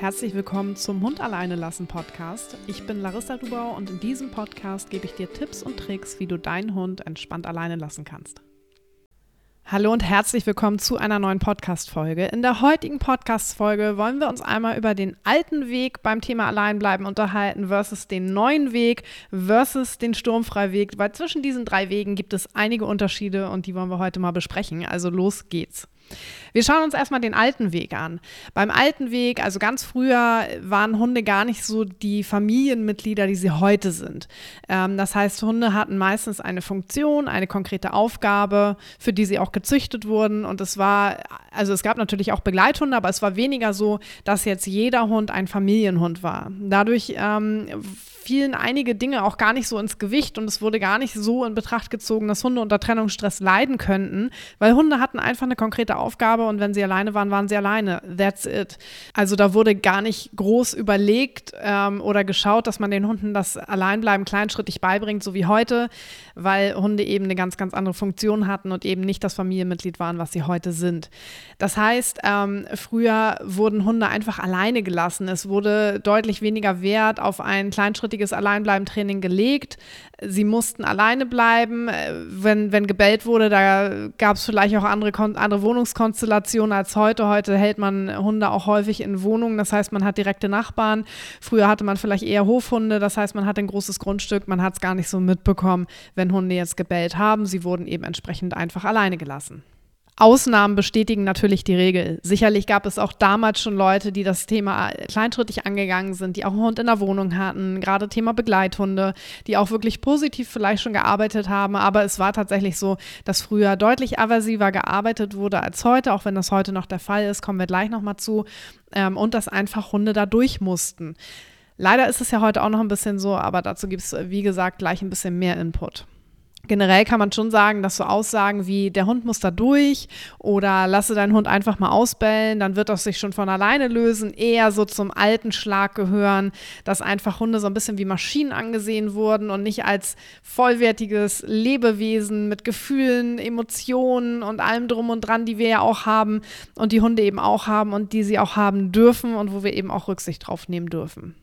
Herzlich willkommen zum Hund alleine lassen Podcast. Ich bin Larissa Dubau und in diesem Podcast gebe ich dir Tipps und Tricks, wie du deinen Hund entspannt alleine lassen kannst. Hallo und herzlich willkommen zu einer neuen Podcast-Folge. In der heutigen Podcast-Folge wollen wir uns einmal über den alten Weg beim Thema Alleinbleiben unterhalten versus den neuen Weg versus den Sturmfreiweg, weil zwischen diesen drei Wegen gibt es einige Unterschiede und die wollen wir heute mal besprechen. Also los geht's. Wir schauen uns erstmal den alten Weg an. Beim alten Weg, also ganz früher, waren Hunde gar nicht so die Familienmitglieder, die sie heute sind. Ähm, das heißt, Hunde hatten meistens eine Funktion, eine konkrete Aufgabe, für die sie auch gezüchtet wurden. Und es war, also es gab natürlich auch Begleithunde, aber es war weniger so, dass jetzt jeder Hund ein Familienhund war. Dadurch ähm, fielen einige Dinge auch gar nicht so ins Gewicht und es wurde gar nicht so in Betracht gezogen, dass Hunde unter Trennungsstress leiden könnten, weil Hunde hatten einfach eine konkrete Aufgabe und wenn sie alleine waren, waren sie alleine. That's it. Also da wurde gar nicht groß überlegt ähm, oder geschaut, dass man den Hunden das Alleinbleiben kleinschrittig beibringt, so wie heute, weil Hunde eben eine ganz, ganz andere Funktion hatten und eben nicht das Familienmitglied waren, was sie heute sind. Das heißt, ähm, früher wurden Hunde einfach alleine gelassen. Es wurde deutlich weniger Wert auf ein kleinschrittiges richtiges Alleinbleiben-Training gelegt. Sie mussten alleine bleiben. Äh, wenn, wenn gebellt wurde, da gab es vielleicht auch andere, andere Wohnungskonstellationen als heute. Heute hält man Hunde auch häufig in Wohnungen. Das heißt, man hat direkte Nachbarn. Früher hatte man vielleicht eher Hofhunde. Das heißt, man hat ein großes Grundstück. Man hat es gar nicht so mitbekommen, wenn Hunde jetzt gebellt haben. Sie wurden eben entsprechend einfach alleine gelassen. Ausnahmen bestätigen natürlich die Regel. Sicherlich gab es auch damals schon Leute, die das Thema kleinschrittig angegangen sind, die auch einen Hund in der Wohnung hatten, gerade Thema Begleithunde, die auch wirklich positiv vielleicht schon gearbeitet haben. Aber es war tatsächlich so, dass früher deutlich aversiver gearbeitet wurde als heute, auch wenn das heute noch der Fall ist, kommen wir gleich nochmal zu. Ähm, und dass einfach Hunde da durch mussten. Leider ist es ja heute auch noch ein bisschen so, aber dazu gibt es, wie gesagt, gleich ein bisschen mehr Input generell kann man schon sagen, dass so Aussagen wie der Hund muss da durch oder lasse deinen Hund einfach mal ausbellen, dann wird das sich schon von alleine lösen, eher so zum alten Schlag gehören, dass einfach Hunde so ein bisschen wie Maschinen angesehen wurden und nicht als vollwertiges Lebewesen mit Gefühlen, Emotionen und allem drum und dran, die wir ja auch haben und die Hunde eben auch haben und die sie auch haben dürfen und wo wir eben auch Rücksicht drauf nehmen dürfen.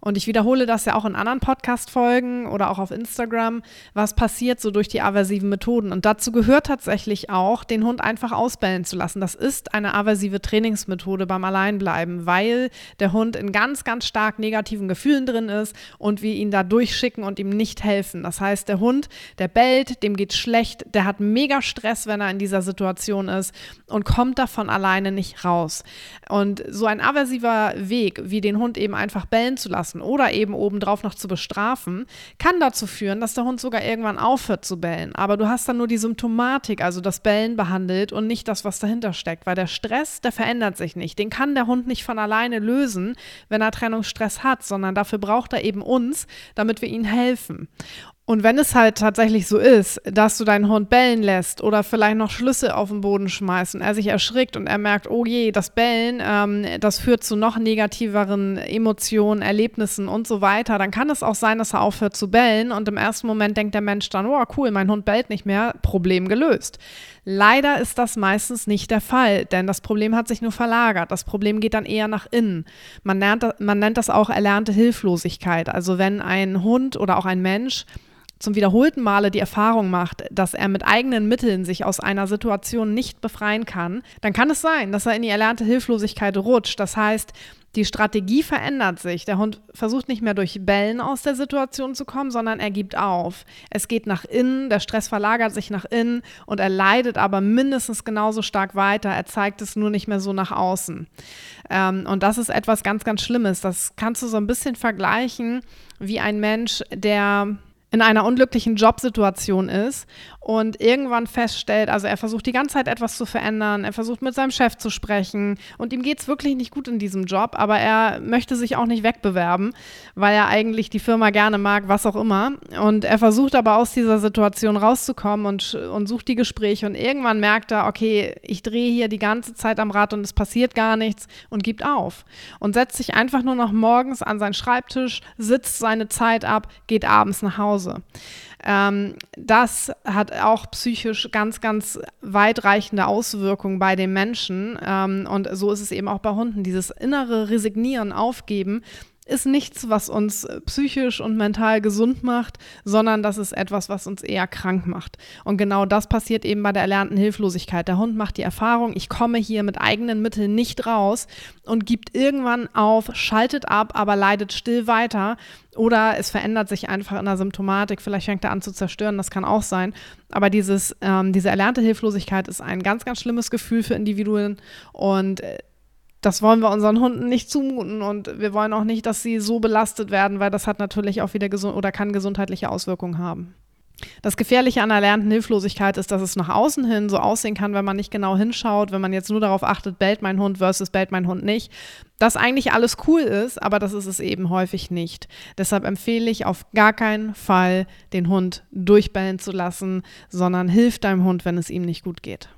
Und ich wiederhole das ja auch in anderen Podcast-Folgen oder auch auf Instagram, was passiert so durch die aversiven Methoden. Und dazu gehört tatsächlich auch, den Hund einfach ausbellen zu lassen. Das ist eine aversive Trainingsmethode beim Alleinbleiben, weil der Hund in ganz, ganz stark negativen Gefühlen drin ist und wir ihn da durchschicken und ihm nicht helfen. Das heißt, der Hund, der bellt, dem geht schlecht, der hat mega Stress, wenn er in dieser Situation ist und kommt davon alleine nicht raus. Und so ein aversiver Weg, wie den Hund eben einfach bellen zu lassen, lassen oder eben obendrauf noch zu bestrafen, kann dazu führen, dass der Hund sogar irgendwann aufhört zu bellen. Aber du hast dann nur die Symptomatik, also das Bellen behandelt und nicht das, was dahinter steckt, weil der Stress, der verändert sich nicht. Den kann der Hund nicht von alleine lösen, wenn er Trennungsstress hat, sondern dafür braucht er eben uns, damit wir ihm helfen. Und wenn es halt tatsächlich so ist, dass du deinen Hund bellen lässt oder vielleicht noch Schlüssel auf den Boden schmeißt und er sich erschrickt und er merkt, oh je, das Bellen, ähm, das führt zu noch negativeren Emotionen, Erlebnissen und so weiter, dann kann es auch sein, dass er aufhört zu bellen und im ersten Moment denkt der Mensch dann, oh cool, mein Hund bellt nicht mehr, Problem gelöst. Leider ist das meistens nicht der Fall, denn das Problem hat sich nur verlagert. Das Problem geht dann eher nach innen. Man, lernt, man nennt das auch erlernte Hilflosigkeit. Also wenn ein Hund oder auch ein Mensch zum wiederholten Male die Erfahrung macht, dass er mit eigenen Mitteln sich aus einer Situation nicht befreien kann, dann kann es sein, dass er in die erlernte Hilflosigkeit rutscht. Das heißt, die Strategie verändert sich. Der Hund versucht nicht mehr durch Bellen aus der Situation zu kommen, sondern er gibt auf. Es geht nach innen, der Stress verlagert sich nach innen und er leidet aber mindestens genauso stark weiter. Er zeigt es nur nicht mehr so nach außen. Ähm, und das ist etwas ganz, ganz Schlimmes. Das kannst du so ein bisschen vergleichen wie ein Mensch, der in einer unglücklichen Jobsituation ist und irgendwann feststellt, also er versucht die ganze Zeit etwas zu verändern, er versucht mit seinem Chef zu sprechen und ihm geht es wirklich nicht gut in diesem Job, aber er möchte sich auch nicht wegbewerben, weil er eigentlich die Firma gerne mag, was auch immer. Und er versucht aber aus dieser Situation rauszukommen und, und sucht die Gespräche und irgendwann merkt er, okay, ich drehe hier die ganze Zeit am Rad und es passiert gar nichts und gibt auf und setzt sich einfach nur noch morgens an seinen Schreibtisch, sitzt seine Zeit ab, geht abends nach Hause Hause. Ähm, das hat auch psychisch ganz, ganz weitreichende Auswirkungen bei den Menschen. Ähm, und so ist es eben auch bei Hunden. Dieses innere Resignieren, Aufgeben, ist nichts, was uns psychisch und mental gesund macht, sondern das ist etwas, was uns eher krank macht. Und genau das passiert eben bei der erlernten Hilflosigkeit. Der Hund macht die Erfahrung, ich komme hier mit eigenen Mitteln nicht raus und gibt irgendwann auf, schaltet ab, aber leidet still weiter. Oder es verändert sich einfach in der Symptomatik. Vielleicht fängt er an zu zerstören, das kann auch sein. Aber dieses, ähm, diese erlernte Hilflosigkeit ist ein ganz, ganz schlimmes Gefühl für Individuen. Und äh, das wollen wir unseren Hunden nicht zumuten und wir wollen auch nicht, dass sie so belastet werden, weil das hat natürlich auch wieder gesund oder kann gesundheitliche Auswirkungen haben. Das Gefährliche an erlernten Hilflosigkeit ist, dass es nach außen hin so aussehen kann, wenn man nicht genau hinschaut, wenn man jetzt nur darauf achtet, bellt mein Hund versus bellt mein Hund nicht, dass eigentlich alles cool ist, aber das ist es eben häufig nicht. Deshalb empfehle ich auf gar keinen Fall, den Hund durchbellen zu lassen, sondern hilf deinem Hund, wenn es ihm nicht gut geht.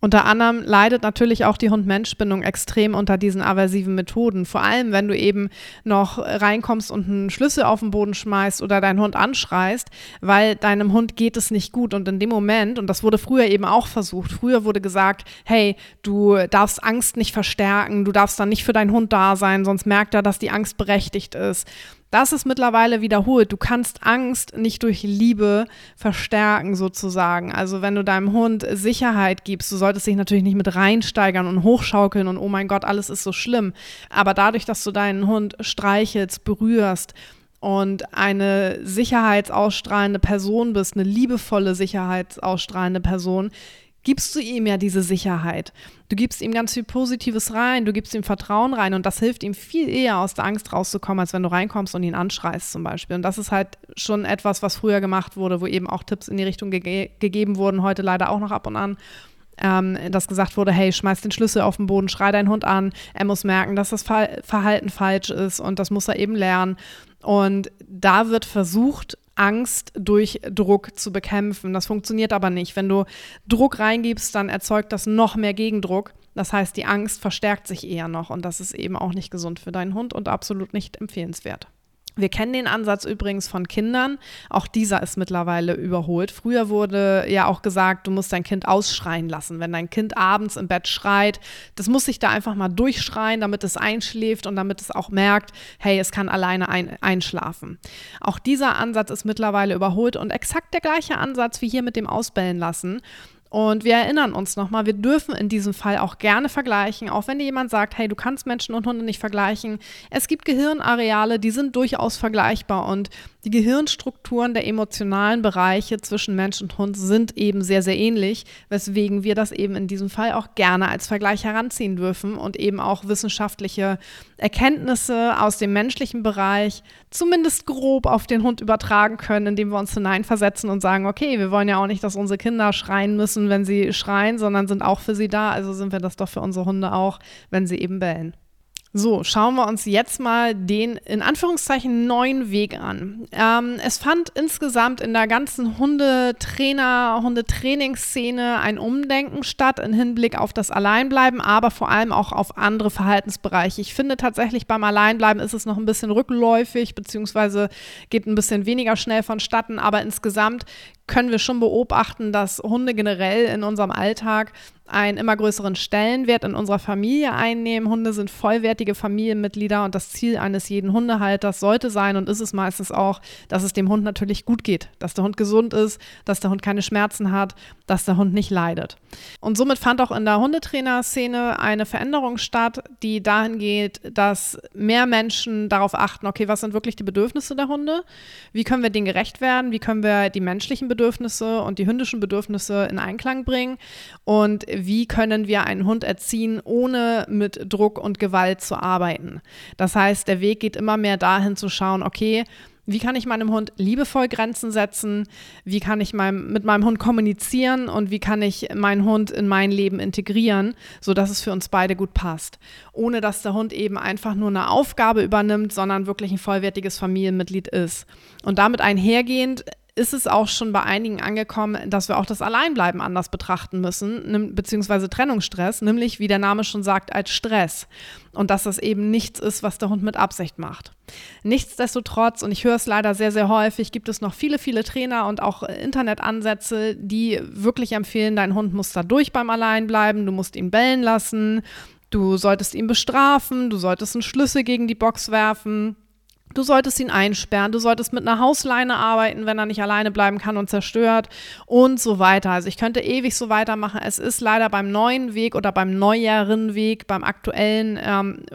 Unter anderem leidet natürlich auch die Hund-Mensch-Bindung extrem unter diesen aversiven Methoden. Vor allem, wenn du eben noch reinkommst und einen Schlüssel auf den Boden schmeißt oder deinen Hund anschreist, weil deinem Hund geht es nicht gut. Und in dem Moment, und das wurde früher eben auch versucht, früher wurde gesagt, hey, du darfst Angst nicht verstärken, du darfst dann nicht für deinen Hund da sein, sonst merkt er, dass die Angst berechtigt ist. Das ist mittlerweile wiederholt. Du kannst Angst nicht durch Liebe verstärken, sozusagen. Also, wenn du deinem Hund Sicherheit gibst, du solltest dich natürlich nicht mit reinsteigern und hochschaukeln und oh mein Gott, alles ist so schlimm. Aber dadurch, dass du deinen Hund streichelst, berührst, und eine sicherheitsausstrahlende Person bist, eine liebevolle sicherheitsausstrahlende Person, gibst du ihm ja diese Sicherheit. Du gibst ihm ganz viel Positives rein, du gibst ihm Vertrauen rein und das hilft ihm viel eher aus der Angst rauszukommen, als wenn du reinkommst und ihn anschreist zum Beispiel. Und das ist halt schon etwas, was früher gemacht wurde, wo eben auch Tipps in die Richtung ge gegeben wurden, heute leider auch noch ab und an. Ähm, dass gesagt wurde, hey, schmeiß den Schlüssel auf den Boden, schrei deinen Hund an, er muss merken, dass das Verhalten falsch ist und das muss er eben lernen. Und da wird versucht, Angst durch Druck zu bekämpfen. Das funktioniert aber nicht. Wenn du Druck reingibst, dann erzeugt das noch mehr Gegendruck. Das heißt, die Angst verstärkt sich eher noch und das ist eben auch nicht gesund für deinen Hund und absolut nicht empfehlenswert. Wir kennen den Ansatz übrigens von Kindern. Auch dieser ist mittlerweile überholt. Früher wurde ja auch gesagt, du musst dein Kind ausschreien lassen. Wenn dein Kind abends im Bett schreit, das muss sich da einfach mal durchschreien, damit es einschläft und damit es auch merkt, hey, es kann alleine ein einschlafen. Auch dieser Ansatz ist mittlerweile überholt und exakt der gleiche Ansatz wie hier mit dem Ausbellen lassen. Und wir erinnern uns nochmal, wir dürfen in diesem Fall auch gerne vergleichen, auch wenn dir jemand sagt, hey, du kannst Menschen und Hunde nicht vergleichen. Es gibt Gehirnareale, die sind durchaus vergleichbar und die Gehirnstrukturen der emotionalen Bereiche zwischen Mensch und Hund sind eben sehr, sehr ähnlich, weswegen wir das eben in diesem Fall auch gerne als Vergleich heranziehen dürfen und eben auch wissenschaftliche Erkenntnisse aus dem menschlichen Bereich zumindest grob auf den Hund übertragen können, indem wir uns hineinversetzen und sagen, okay, wir wollen ja auch nicht, dass unsere Kinder schreien müssen, wenn sie schreien, sondern sind auch für sie da, also sind wir das doch für unsere Hunde auch, wenn sie eben bellen. So, schauen wir uns jetzt mal den in Anführungszeichen neuen Weg an. Ähm, es fand insgesamt in der ganzen Hundetrainer, Hundetrainingsszene ein Umdenken statt im Hinblick auf das Alleinbleiben, aber vor allem auch auf andere Verhaltensbereiche. Ich finde tatsächlich beim Alleinbleiben ist es noch ein bisschen rückläufig, beziehungsweise geht ein bisschen weniger schnell vonstatten, aber insgesamt können wir schon beobachten, dass Hunde generell in unserem Alltag einen immer größeren Stellenwert in unserer Familie einnehmen. Hunde sind vollwertige Familienmitglieder und das Ziel eines jeden Hundehalters sollte sein und ist es meistens auch, dass es dem Hund natürlich gut geht, dass der Hund gesund ist, dass der Hund keine Schmerzen hat, dass der Hund nicht leidet. Und somit fand auch in der Hundetrainerszene eine Veränderung statt, die dahin geht, dass mehr Menschen darauf achten, okay, was sind wirklich die Bedürfnisse der Hunde? Wie können wir denen gerecht werden? Wie können wir die menschlichen Bedürfnisse und die hündischen Bedürfnisse in Einklang bringen? Und wie können wir einen Hund erziehen, ohne mit Druck und Gewalt zu arbeiten. Das heißt, der Weg geht immer mehr dahin zu schauen, okay, wie kann ich meinem Hund liebevoll Grenzen setzen? Wie kann ich meinem, mit meinem Hund kommunizieren? Und wie kann ich meinen Hund in mein Leben integrieren, sodass es für uns beide gut passt? Ohne dass der Hund eben einfach nur eine Aufgabe übernimmt, sondern wirklich ein vollwertiges Familienmitglied ist. Und damit einhergehend ist es auch schon bei einigen angekommen, dass wir auch das Alleinbleiben anders betrachten müssen, beziehungsweise Trennungsstress, nämlich, wie der Name schon sagt, als Stress. Und dass das eben nichts ist, was der Hund mit Absicht macht. Nichtsdestotrotz, und ich höre es leider sehr, sehr häufig, gibt es noch viele, viele Trainer und auch Internetansätze, die wirklich empfehlen, dein Hund muss da durch beim Alleinbleiben, du musst ihn bellen lassen, du solltest ihn bestrafen, du solltest einen Schlüssel gegen die Box werfen Du solltest ihn einsperren, du solltest mit einer Hausleine arbeiten, wenn er nicht alleine bleiben kann und zerstört und so weiter. Also ich könnte ewig so weitermachen. Es ist leider beim neuen Weg oder beim neueren Weg, beim aktuellen, ähm,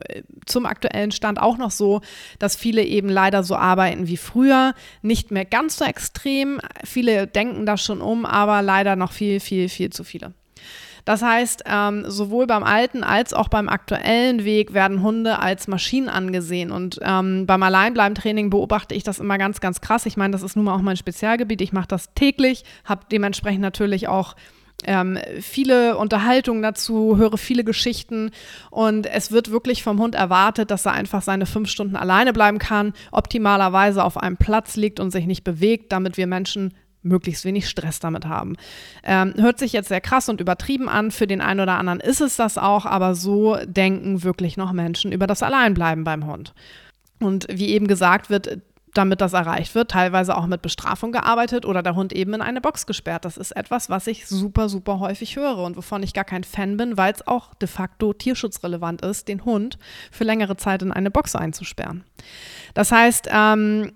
zum aktuellen Stand auch noch so, dass viele eben leider so arbeiten wie früher. Nicht mehr ganz so extrem. Viele denken das schon um, aber leider noch viel, viel, viel zu viele. Das heißt, ähm, sowohl beim alten als auch beim aktuellen Weg werden Hunde als Maschinen angesehen. Und ähm, beim Alleinbleiben-Training beobachte ich das immer ganz, ganz krass. Ich meine, das ist nun mal auch mein Spezialgebiet. Ich mache das täglich, habe dementsprechend natürlich auch ähm, viele Unterhaltungen dazu, höre viele Geschichten und es wird wirklich vom Hund erwartet, dass er einfach seine fünf Stunden alleine bleiben kann, optimalerweise auf einem Platz liegt und sich nicht bewegt, damit wir Menschen möglichst wenig Stress damit haben. Ähm, hört sich jetzt sehr krass und übertrieben an. Für den einen oder anderen ist es das auch, aber so denken wirklich noch Menschen über das Alleinbleiben beim Hund. Und wie eben gesagt wird, damit das erreicht wird, teilweise auch mit Bestrafung gearbeitet oder der Hund eben in eine Box gesperrt. Das ist etwas, was ich super, super häufig höre und wovon ich gar kein Fan bin, weil es auch de facto tierschutzrelevant ist, den Hund für längere Zeit in eine Box einzusperren. Das heißt, ähm,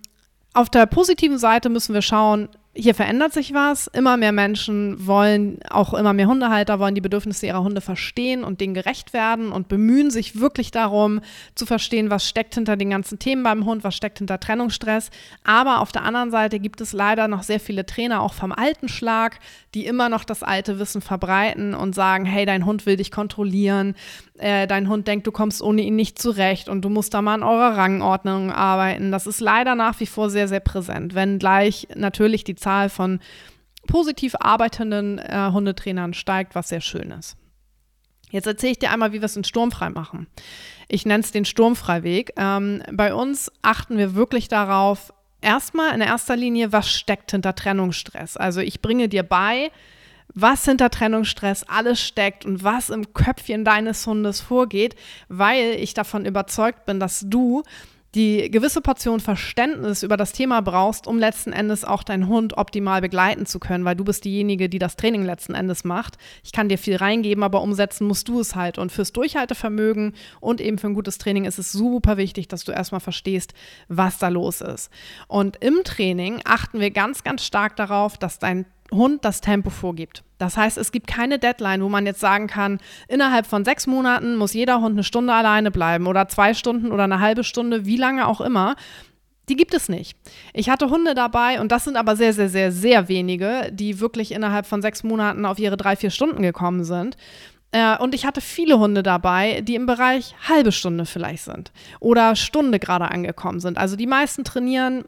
auf der positiven Seite müssen wir schauen, hier verändert sich was. Immer mehr Menschen wollen, auch immer mehr Hundehalter wollen die Bedürfnisse ihrer Hunde verstehen und denen gerecht werden und bemühen sich wirklich darum, zu verstehen, was steckt hinter den ganzen Themen beim Hund, was steckt hinter Trennungsstress. Aber auf der anderen Seite gibt es leider noch sehr viele Trainer, auch vom alten Schlag, die immer noch das alte Wissen verbreiten und sagen, hey, dein Hund will dich kontrollieren, äh, dein Hund denkt, du kommst ohne ihn nicht zurecht und du musst da mal an eurer Rangordnung arbeiten. Das ist leider nach wie vor sehr, sehr präsent, wenngleich natürlich die Zahl von positiv arbeitenden äh, Hundetrainern steigt, was sehr schön ist. Jetzt erzähle ich dir einmal, wie wir es in Sturmfrei machen. Ich nenne es den Sturmfreiweg. Ähm, bei uns achten wir wirklich darauf, erstmal in erster Linie, was steckt hinter Trennungsstress. Also ich bringe dir bei, was hinter Trennungsstress alles steckt und was im Köpfchen deines Hundes vorgeht, weil ich davon überzeugt bin, dass du die gewisse Portion Verständnis über das Thema brauchst, um letzten Endes auch deinen Hund optimal begleiten zu können, weil du bist diejenige, die das Training letzten Endes macht. Ich kann dir viel reingeben, aber umsetzen musst du es halt. Und fürs Durchhaltevermögen und eben für ein gutes Training ist es super wichtig, dass du erstmal verstehst, was da los ist. Und im Training achten wir ganz, ganz stark darauf, dass dein Hund das Tempo vorgibt. Das heißt, es gibt keine Deadline, wo man jetzt sagen kann, innerhalb von sechs Monaten muss jeder Hund eine Stunde alleine bleiben oder zwei Stunden oder eine halbe Stunde, wie lange auch immer. Die gibt es nicht. Ich hatte Hunde dabei und das sind aber sehr, sehr, sehr, sehr wenige, die wirklich innerhalb von sechs Monaten auf ihre drei, vier Stunden gekommen sind. Äh, und ich hatte viele Hunde dabei, die im Bereich halbe Stunde vielleicht sind oder Stunde gerade angekommen sind. Also die meisten trainieren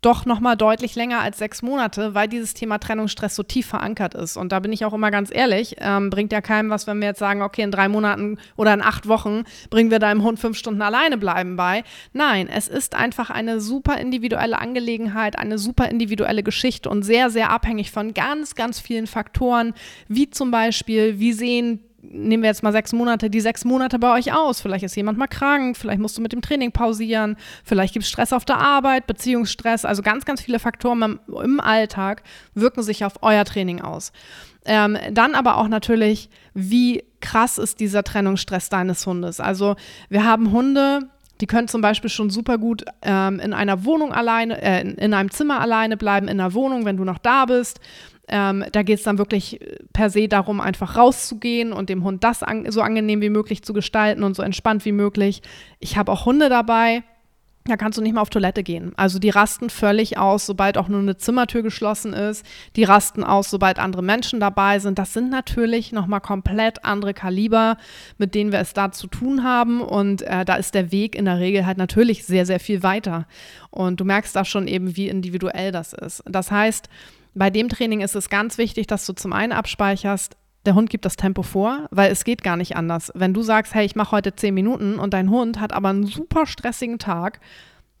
doch noch mal deutlich länger als sechs Monate, weil dieses Thema Trennungsstress so tief verankert ist. Und da bin ich auch immer ganz ehrlich, ähm, bringt ja keinem was, wenn wir jetzt sagen, okay, in drei Monaten oder in acht Wochen bringen wir deinem Hund fünf Stunden alleine bleiben bei. Nein, es ist einfach eine super individuelle Angelegenheit, eine super individuelle Geschichte und sehr, sehr abhängig von ganz, ganz vielen Faktoren, wie zum Beispiel, wie sehen nehmen wir jetzt mal sechs Monate, die sechs Monate bei euch aus. Vielleicht ist jemand mal krank, vielleicht musst du mit dem Training pausieren, vielleicht gibt es Stress auf der Arbeit, Beziehungsstress. Also ganz, ganz viele Faktoren im, im Alltag wirken sich auf euer Training aus. Ähm, dann aber auch natürlich, wie krass ist dieser Trennungsstress deines Hundes. Also wir haben Hunde, die können zum Beispiel schon super gut ähm, in einer Wohnung alleine, äh, in einem Zimmer alleine bleiben, in einer Wohnung, wenn du noch da bist. Ähm, da geht es dann wirklich per se darum, einfach rauszugehen und dem Hund das an, so angenehm wie möglich zu gestalten und so entspannt wie möglich. Ich habe auch Hunde dabei, da kannst du nicht mal auf Toilette gehen. Also die rasten völlig aus, sobald auch nur eine Zimmertür geschlossen ist. Die rasten aus, sobald andere Menschen dabei sind. Das sind natürlich nochmal komplett andere Kaliber, mit denen wir es da zu tun haben. Und äh, da ist der Weg in der Regel halt natürlich sehr, sehr viel weiter. Und du merkst da schon eben, wie individuell das ist. Das heißt, bei dem Training ist es ganz wichtig, dass du zum einen abspeicherst, der Hund gibt das Tempo vor, weil es geht gar nicht anders. Wenn du sagst, hey, ich mache heute zehn Minuten und dein Hund hat aber einen super stressigen Tag,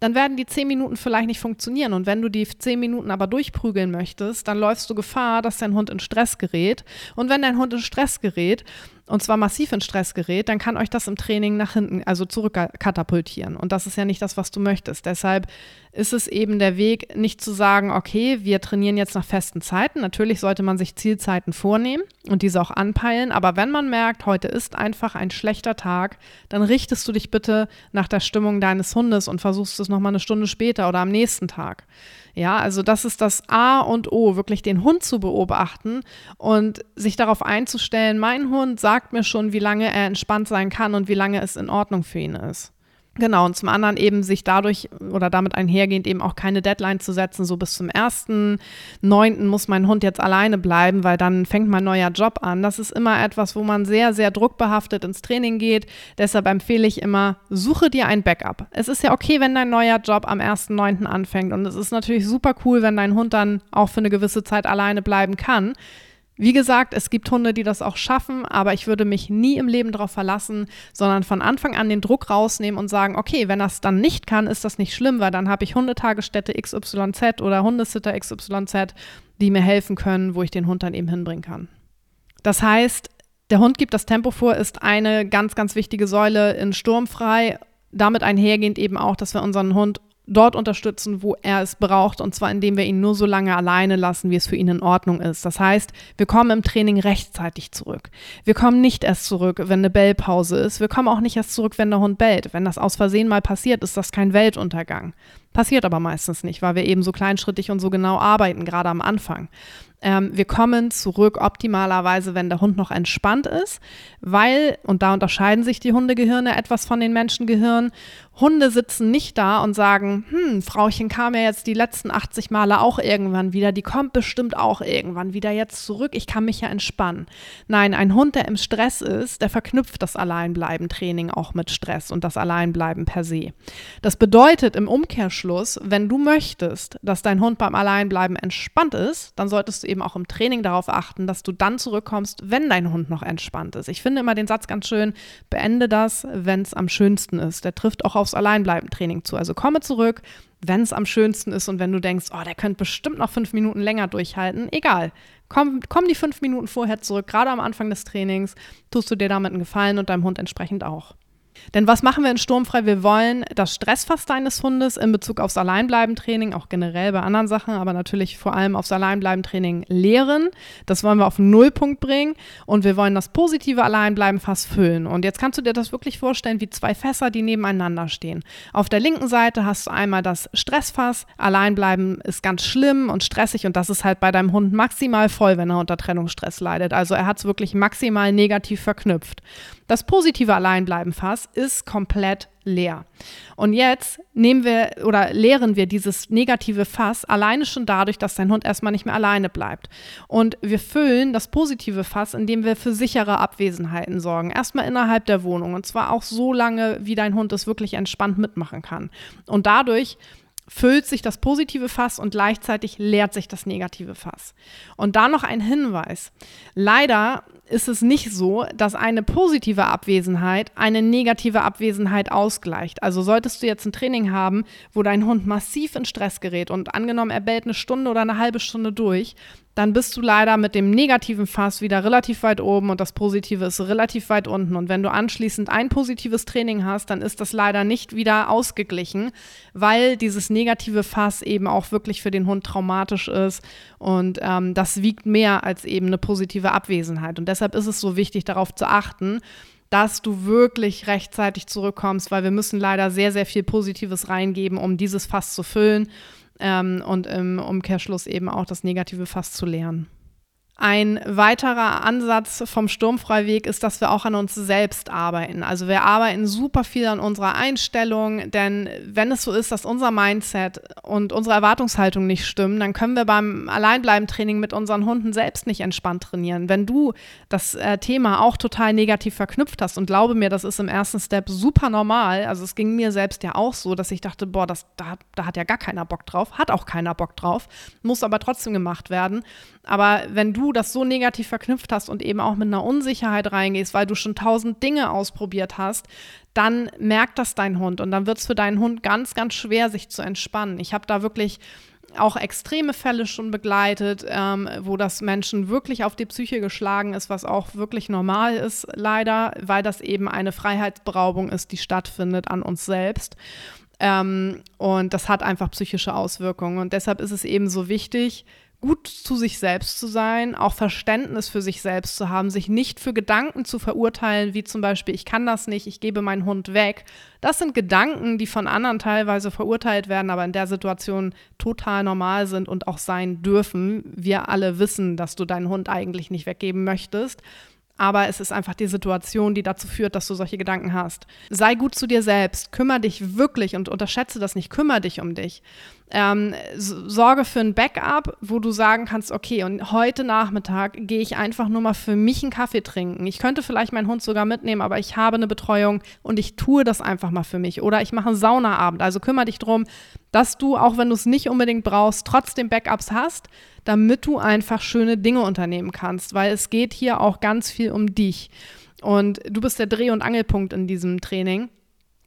dann werden die zehn Minuten vielleicht nicht funktionieren. Und wenn du die zehn Minuten aber durchprügeln möchtest, dann läufst du Gefahr, dass dein Hund in Stress gerät. Und wenn dein Hund in Stress gerät, und zwar massiv in Stress gerät, dann kann euch das im Training nach hinten, also zurückkatapultieren. Und das ist ja nicht das, was du möchtest. Deshalb ist es eben der Weg, nicht zu sagen, okay, wir trainieren jetzt nach festen Zeiten. Natürlich sollte man sich Zielzeiten vornehmen und diese auch anpeilen. Aber wenn man merkt, heute ist einfach ein schlechter Tag, dann richtest du dich bitte nach der Stimmung deines Hundes und versuchst es nochmal eine Stunde später oder am nächsten Tag. Ja, also das ist das A und O, wirklich den Hund zu beobachten und sich darauf einzustellen, mein Hund sagt mir schon, wie lange er entspannt sein kann und wie lange es in Ordnung für ihn ist. Genau, und zum anderen eben sich dadurch oder damit einhergehend eben auch keine Deadline zu setzen, so bis zum 1.9. muss mein Hund jetzt alleine bleiben, weil dann fängt mein neuer Job an. Das ist immer etwas, wo man sehr, sehr druckbehaftet ins Training geht. Deshalb empfehle ich immer, suche dir ein Backup. Es ist ja okay, wenn dein neuer Job am 1.9. anfängt und es ist natürlich super cool, wenn dein Hund dann auch für eine gewisse Zeit alleine bleiben kann. Wie gesagt, es gibt Hunde, die das auch schaffen, aber ich würde mich nie im Leben darauf verlassen, sondern von Anfang an den Druck rausnehmen und sagen, okay, wenn das dann nicht kann, ist das nicht schlimm, weil dann habe ich Hundetagesstätte XYZ oder Hundesitter XYZ, die mir helfen können, wo ich den Hund dann eben hinbringen kann. Das heißt, der Hund gibt das Tempo vor, ist eine ganz, ganz wichtige Säule in Sturmfrei. Damit einhergehend eben auch, dass wir unseren Hund dort unterstützen, wo er es braucht, und zwar indem wir ihn nur so lange alleine lassen, wie es für ihn in Ordnung ist. Das heißt, wir kommen im Training rechtzeitig zurück. Wir kommen nicht erst zurück, wenn eine Bellpause ist. Wir kommen auch nicht erst zurück, wenn der Hund bellt. Wenn das aus Versehen mal passiert, ist das kein Weltuntergang. Passiert aber meistens nicht, weil wir eben so kleinschrittig und so genau arbeiten, gerade am Anfang. Ähm, wir kommen zurück optimalerweise, wenn der Hund noch entspannt ist, weil, und da unterscheiden sich die Hundegehirne etwas von den Menschengehirnen, Hunde sitzen nicht da und sagen, hm, Frauchen kam ja jetzt die letzten 80 Male auch irgendwann wieder, die kommt bestimmt auch irgendwann wieder jetzt zurück, ich kann mich ja entspannen. Nein, ein Hund, der im Stress ist, der verknüpft das Alleinbleiben-Training auch mit Stress und das Alleinbleiben per se. Das bedeutet im Umkehrschluss, wenn du möchtest, dass dein Hund beim Alleinbleiben entspannt ist, dann solltest du eben auch im Training darauf achten, dass du dann zurückkommst, wenn dein Hund noch entspannt ist. Ich finde immer den Satz ganz schön, beende das, wenn es am schönsten ist. Der trifft auch aufs Alleinbleiben-Training zu. Also komme zurück, wenn es am schönsten ist und wenn du denkst, oh, der könnte bestimmt noch fünf Minuten länger durchhalten, egal. Komm, komm die fünf Minuten vorher zurück, gerade am Anfang des Trainings, tust du dir damit einen Gefallen und deinem Hund entsprechend auch. Denn was machen wir in Sturmfrei? Wir wollen das Stressfass deines Hundes in Bezug aufs Alleinbleiben-Training, auch generell bei anderen Sachen, aber natürlich vor allem aufs Alleinbleiben-Training leeren. Das wollen wir auf den Nullpunkt bringen und wir wollen das positive Alleinbleiben-Fass füllen. Und jetzt kannst du dir das wirklich vorstellen wie zwei Fässer, die nebeneinander stehen. Auf der linken Seite hast du einmal das Stressfass. Alleinbleiben ist ganz schlimm und stressig und das ist halt bei deinem Hund maximal voll, wenn er unter Trennungsstress leidet. Also er hat es wirklich maximal negativ verknüpft. Das positive Alleinbleiben-Fass ist komplett leer. Und jetzt nehmen wir oder leeren wir dieses negative Fass alleine schon dadurch, dass dein Hund erstmal nicht mehr alleine bleibt. Und wir füllen das positive Fass, indem wir für sichere Abwesenheiten sorgen. Erstmal innerhalb der Wohnung und zwar auch so lange, wie dein Hund es wirklich entspannt mitmachen kann. Und dadurch füllt sich das positive Fass und gleichzeitig leert sich das negative Fass. Und da noch ein Hinweis. Leider ist es nicht so, dass eine positive Abwesenheit eine negative Abwesenheit ausgleicht. Also solltest du jetzt ein Training haben, wo dein Hund massiv in Stress gerät und angenommen, er bellt eine Stunde oder eine halbe Stunde durch, dann bist du leider mit dem negativen Fass wieder relativ weit oben und das Positive ist relativ weit unten. Und wenn du anschließend ein positives Training hast, dann ist das leider nicht wieder ausgeglichen, weil dieses negative Fass eben auch wirklich für den Hund traumatisch ist und ähm, das wiegt mehr als eben eine positive Abwesenheit. Und deshalb ist es so wichtig, darauf zu achten, dass du wirklich rechtzeitig zurückkommst, weil wir müssen leider sehr, sehr viel Positives reingeben, um dieses Fass zu füllen ähm, und im Umkehrschluss eben auch das negative Fass zu leeren. Ein weiterer Ansatz vom Sturmfreiweg ist, dass wir auch an uns selbst arbeiten. Also wir arbeiten super viel an unserer Einstellung, denn wenn es so ist, dass unser Mindset und unsere Erwartungshaltung nicht stimmen, dann können wir beim Alleinbleiben-Training mit unseren Hunden selbst nicht entspannt trainieren. Wenn du das äh, Thema auch total negativ verknüpft hast und glaube mir, das ist im ersten Step super normal, also es ging mir selbst ja auch so, dass ich dachte, boah, das, da, da hat ja gar keiner Bock drauf, hat auch keiner Bock drauf, muss aber trotzdem gemacht werden. Aber wenn du das so negativ verknüpft hast und eben auch mit einer Unsicherheit reingehst, weil du schon tausend Dinge ausprobiert hast, dann merkt das dein Hund und dann wird es für deinen Hund ganz, ganz schwer, sich zu entspannen. Ich habe da wirklich auch extreme Fälle schon begleitet, ähm, wo das Menschen wirklich auf die Psyche geschlagen ist, was auch wirklich normal ist, leider, weil das eben eine Freiheitsberaubung ist, die stattfindet an uns selbst. Ähm, und das hat einfach psychische Auswirkungen. Und deshalb ist es eben so wichtig, gut zu sich selbst zu sein, auch Verständnis für sich selbst zu haben, sich nicht für Gedanken zu verurteilen, wie zum Beispiel, ich kann das nicht, ich gebe meinen Hund weg. Das sind Gedanken, die von anderen teilweise verurteilt werden, aber in der Situation total normal sind und auch sein dürfen. Wir alle wissen, dass du deinen Hund eigentlich nicht weggeben möchtest aber es ist einfach die Situation, die dazu führt, dass du solche Gedanken hast. Sei gut zu dir selbst, kümmere dich wirklich und unterschätze das nicht, kümmere dich um dich. Ähm, sorge für ein Backup, wo du sagen kannst, okay, und heute Nachmittag gehe ich einfach nur mal für mich einen Kaffee trinken. Ich könnte vielleicht meinen Hund sogar mitnehmen, aber ich habe eine Betreuung und ich tue das einfach mal für mich. Oder ich mache einen Saunaabend. Also kümmere dich darum, dass du, auch wenn du es nicht unbedingt brauchst, trotzdem Backups hast, damit du einfach schöne Dinge unternehmen kannst, weil es geht hier auch ganz viel um dich. Und du bist der Dreh- und Angelpunkt in diesem Training.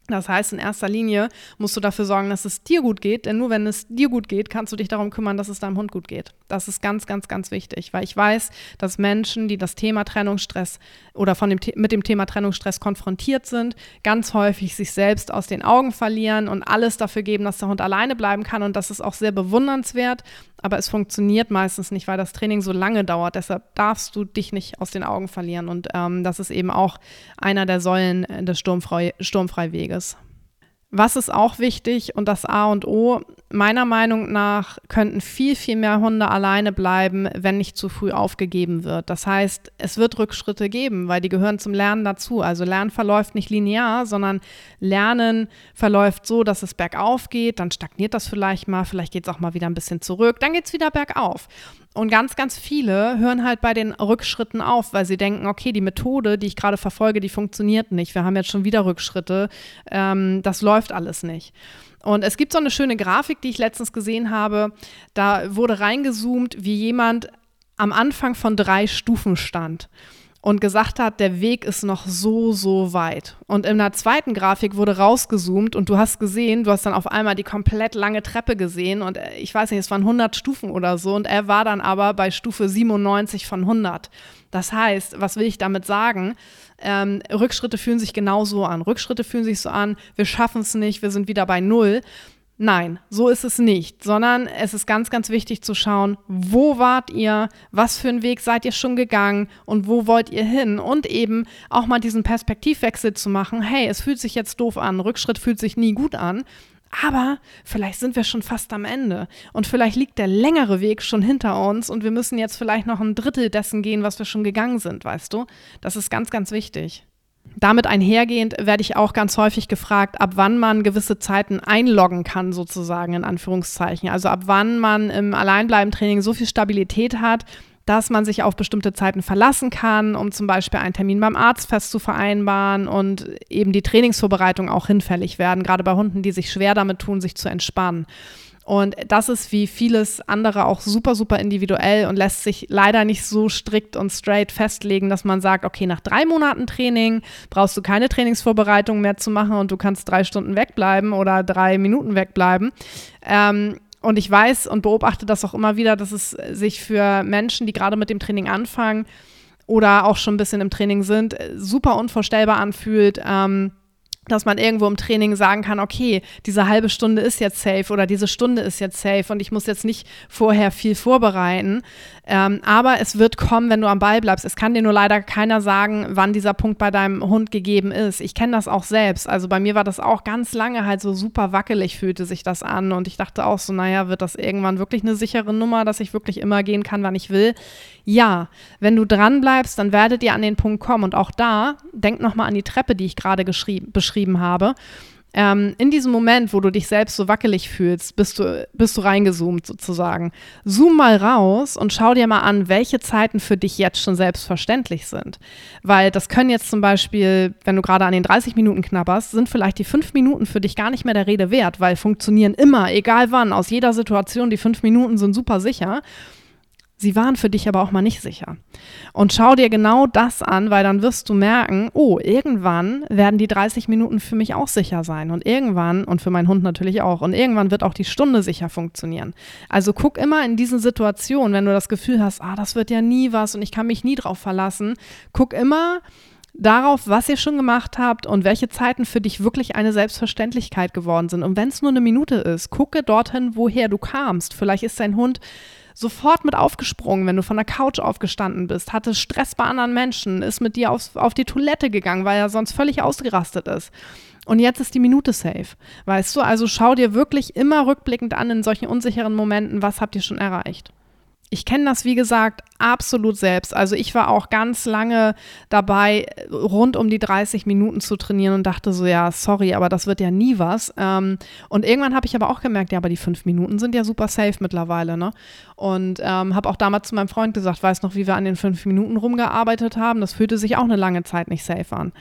Das heißt, in erster Linie musst du dafür sorgen, dass es dir gut geht, denn nur wenn es dir gut geht, kannst du dich darum kümmern, dass es deinem Hund gut geht. Das ist ganz, ganz, ganz wichtig, weil ich weiß, dass Menschen, die das Thema Trennungsstress oder von dem, mit dem Thema Trennungsstress konfrontiert sind, ganz häufig sich selbst aus den Augen verlieren und alles dafür geben, dass der Hund alleine bleiben kann. Und das ist auch sehr bewundernswert, aber es funktioniert meistens nicht, weil das Training so lange dauert. Deshalb darfst du dich nicht aus den Augen verlieren. Und ähm, das ist eben auch einer der Säulen des Sturmfrei ist. Was ist auch wichtig und das A und O, meiner Meinung nach könnten viel, viel mehr Hunde alleine bleiben, wenn nicht zu früh aufgegeben wird. Das heißt, es wird Rückschritte geben, weil die gehören zum Lernen dazu. Also Lernen verläuft nicht linear, sondern Lernen verläuft so, dass es bergauf geht, dann stagniert das vielleicht mal, vielleicht geht es auch mal wieder ein bisschen zurück, dann geht es wieder bergauf. Und ganz, ganz viele hören halt bei den Rückschritten auf, weil sie denken, okay, die Methode, die ich gerade verfolge, die funktioniert nicht. Wir haben jetzt schon wieder Rückschritte. Ähm, das läuft alles nicht. Und es gibt so eine schöne Grafik, die ich letztens gesehen habe. Da wurde reingezoomt, wie jemand am Anfang von drei Stufen stand und gesagt hat, der Weg ist noch so, so weit. Und in der zweiten Grafik wurde rausgezoomt und du hast gesehen, du hast dann auf einmal die komplett lange Treppe gesehen und äh, ich weiß nicht, es waren 100 Stufen oder so und er war dann aber bei Stufe 97 von 100. Das heißt, was will ich damit sagen? Ähm, Rückschritte fühlen sich genauso an. Rückschritte fühlen sich so an, wir schaffen es nicht, wir sind wieder bei Null. Nein, so ist es nicht, sondern es ist ganz, ganz wichtig zu schauen, wo wart ihr, was für einen Weg seid ihr schon gegangen und wo wollt ihr hin und eben auch mal diesen Perspektivwechsel zu machen. Hey, es fühlt sich jetzt doof an, Rückschritt fühlt sich nie gut an, aber vielleicht sind wir schon fast am Ende und vielleicht liegt der längere Weg schon hinter uns und wir müssen jetzt vielleicht noch ein Drittel dessen gehen, was wir schon gegangen sind, weißt du? Das ist ganz, ganz wichtig. Damit einhergehend werde ich auch ganz häufig gefragt, ab wann man gewisse Zeiten einloggen kann, sozusagen in Anführungszeichen. Also ab wann man im Alleinbleiben-Training so viel Stabilität hat, dass man sich auf bestimmte Zeiten verlassen kann, um zum Beispiel einen Termin beim Arzt fest zu vereinbaren und eben die Trainingsvorbereitung auch hinfällig werden, gerade bei Hunden, die sich schwer damit tun, sich zu entspannen. Und das ist wie vieles andere auch super, super individuell und lässt sich leider nicht so strikt und straight festlegen, dass man sagt, okay, nach drei Monaten Training brauchst du keine Trainingsvorbereitung mehr zu machen und du kannst drei Stunden wegbleiben oder drei Minuten wegbleiben. Ähm, und ich weiß und beobachte das auch immer wieder, dass es sich für Menschen, die gerade mit dem Training anfangen oder auch schon ein bisschen im Training sind, super unvorstellbar anfühlt. Ähm, dass man irgendwo im Training sagen kann, okay, diese halbe Stunde ist jetzt safe oder diese Stunde ist jetzt safe und ich muss jetzt nicht vorher viel vorbereiten. Ähm, aber es wird kommen, wenn du am Ball bleibst. Es kann dir nur leider keiner sagen, wann dieser Punkt bei deinem Hund gegeben ist. Ich kenne das auch selbst. Also bei mir war das auch ganz lange halt so super wackelig, fühlte sich das an. Und ich dachte auch so, naja, wird das irgendwann wirklich eine sichere Nummer, dass ich wirklich immer gehen kann, wann ich will? Ja, wenn du dran bleibst, dann werdet ihr an den Punkt kommen. Und auch da, denk nochmal an die Treppe, die ich gerade beschrieben habe. Ähm, in diesem Moment, wo du dich selbst so wackelig fühlst, bist du, bist du reingezoomt sozusagen. Zoom mal raus und schau dir mal an, welche Zeiten für dich jetzt schon selbstverständlich sind. Weil das können jetzt zum Beispiel, wenn du gerade an den 30 Minuten knabberst, sind vielleicht die fünf Minuten für dich gar nicht mehr der Rede wert, weil funktionieren immer, egal wann, aus jeder Situation, die fünf Minuten sind super sicher Sie waren für dich aber auch mal nicht sicher. Und schau dir genau das an, weil dann wirst du merken, oh, irgendwann werden die 30 Minuten für mich auch sicher sein. Und irgendwann, und für meinen Hund natürlich auch, und irgendwann wird auch die Stunde sicher funktionieren. Also guck immer in diesen Situationen, wenn du das Gefühl hast, ah, das wird ja nie was und ich kann mich nie drauf verlassen, guck immer, darauf, was ihr schon gemacht habt und welche Zeiten für dich wirklich eine Selbstverständlichkeit geworden sind. Und wenn es nur eine Minute ist, gucke dorthin, woher du kamst. Vielleicht ist dein Hund sofort mit aufgesprungen, wenn du von der Couch aufgestanden bist, hatte Stress bei anderen Menschen, ist mit dir auf, auf die Toilette gegangen, weil er sonst völlig ausgerastet ist. Und jetzt ist die Minute safe. Weißt du, also schau dir wirklich immer rückblickend an in solchen unsicheren Momenten, was habt ihr schon erreicht. Ich kenne das, wie gesagt, absolut selbst. Also ich war auch ganz lange dabei, rund um die 30 Minuten zu trainieren und dachte so, ja, sorry, aber das wird ja nie was. Ähm, und irgendwann habe ich aber auch gemerkt, ja, aber die fünf Minuten sind ja super safe mittlerweile. Ne? Und ähm, habe auch damals zu meinem Freund gesagt, weiß noch, wie wir an den fünf Minuten rumgearbeitet haben. Das fühlte sich auch eine lange Zeit nicht safe an.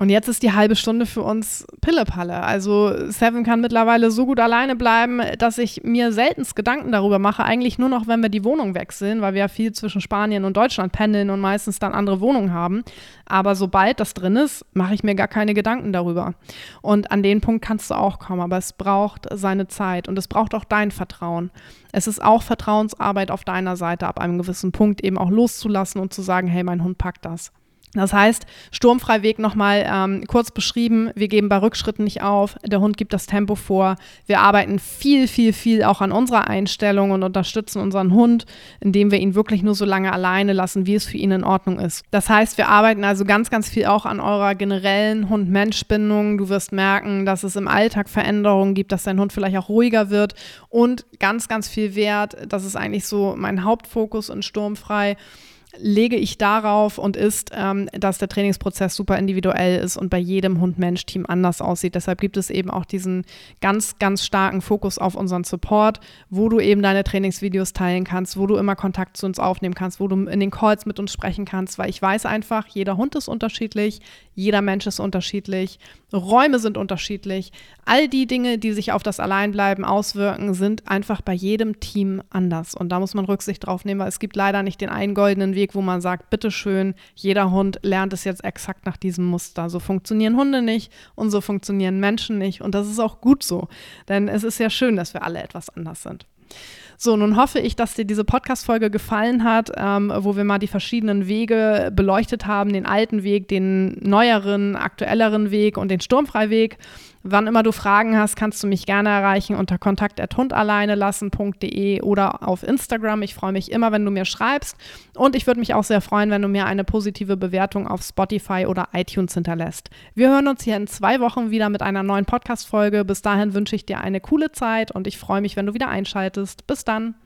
Und jetzt ist die halbe Stunde für uns Pillepalle. Also Seven kann mittlerweile so gut alleine bleiben, dass ich mir seltenst Gedanken darüber mache. Eigentlich nur noch, wenn wir die Wohnung wechseln, weil wir ja viel zwischen Spanien und Deutschland pendeln und meistens dann andere Wohnungen haben. Aber sobald das drin ist, mache ich mir gar keine Gedanken darüber. Und an den Punkt kannst du auch kommen. Aber es braucht seine Zeit und es braucht auch dein Vertrauen. Es ist auch Vertrauensarbeit auf deiner Seite, ab einem gewissen Punkt eben auch loszulassen und zu sagen, hey, mein Hund packt das. Das heißt, Sturmfreiweg nochmal ähm, kurz beschrieben. Wir geben bei Rückschritten nicht auf. Der Hund gibt das Tempo vor. Wir arbeiten viel, viel, viel auch an unserer Einstellung und unterstützen unseren Hund, indem wir ihn wirklich nur so lange alleine lassen, wie es für ihn in Ordnung ist. Das heißt, wir arbeiten also ganz, ganz viel auch an eurer generellen Hund-Mensch-Bindung. Du wirst merken, dass es im Alltag Veränderungen gibt, dass dein Hund vielleicht auch ruhiger wird und ganz, ganz viel Wert. Das ist eigentlich so mein Hauptfokus in Sturmfrei lege ich darauf und ist, ähm, dass der Trainingsprozess super individuell ist und bei jedem Hund-Mensch-Team anders aussieht. Deshalb gibt es eben auch diesen ganz, ganz starken Fokus auf unseren Support, wo du eben deine Trainingsvideos teilen kannst, wo du immer Kontakt zu uns aufnehmen kannst, wo du in den Calls mit uns sprechen kannst, weil ich weiß einfach, jeder Hund ist unterschiedlich, jeder Mensch ist unterschiedlich, Räume sind unterschiedlich. All die Dinge, die sich auf das Alleinbleiben auswirken, sind einfach bei jedem Team anders. Und da muss man Rücksicht drauf nehmen, weil es gibt leider nicht den einen goldenen Weg, wo man sagt, bitteschön, jeder Hund lernt es jetzt exakt nach diesem Muster. So funktionieren Hunde nicht und so funktionieren Menschen nicht. Und das ist auch gut so. Denn es ist ja schön, dass wir alle etwas anders sind. So, nun hoffe ich, dass dir diese Podcast-Folge gefallen hat, ähm, wo wir mal die verschiedenen Wege beleuchtet haben, den alten Weg, den neueren, aktuelleren Weg und den Sturmfreiweg. Wann immer du Fragen hast, kannst du mich gerne erreichen unter kontakt.hundalleinelassen.de oder auf Instagram. Ich freue mich immer, wenn du mir schreibst. Und ich würde mich auch sehr freuen, wenn du mir eine positive Bewertung auf Spotify oder iTunes hinterlässt. Wir hören uns hier in zwei Wochen wieder mit einer neuen Podcast-Folge. Bis dahin wünsche ich dir eine coole Zeit und ich freue mich, wenn du wieder einschaltest. Bis dann.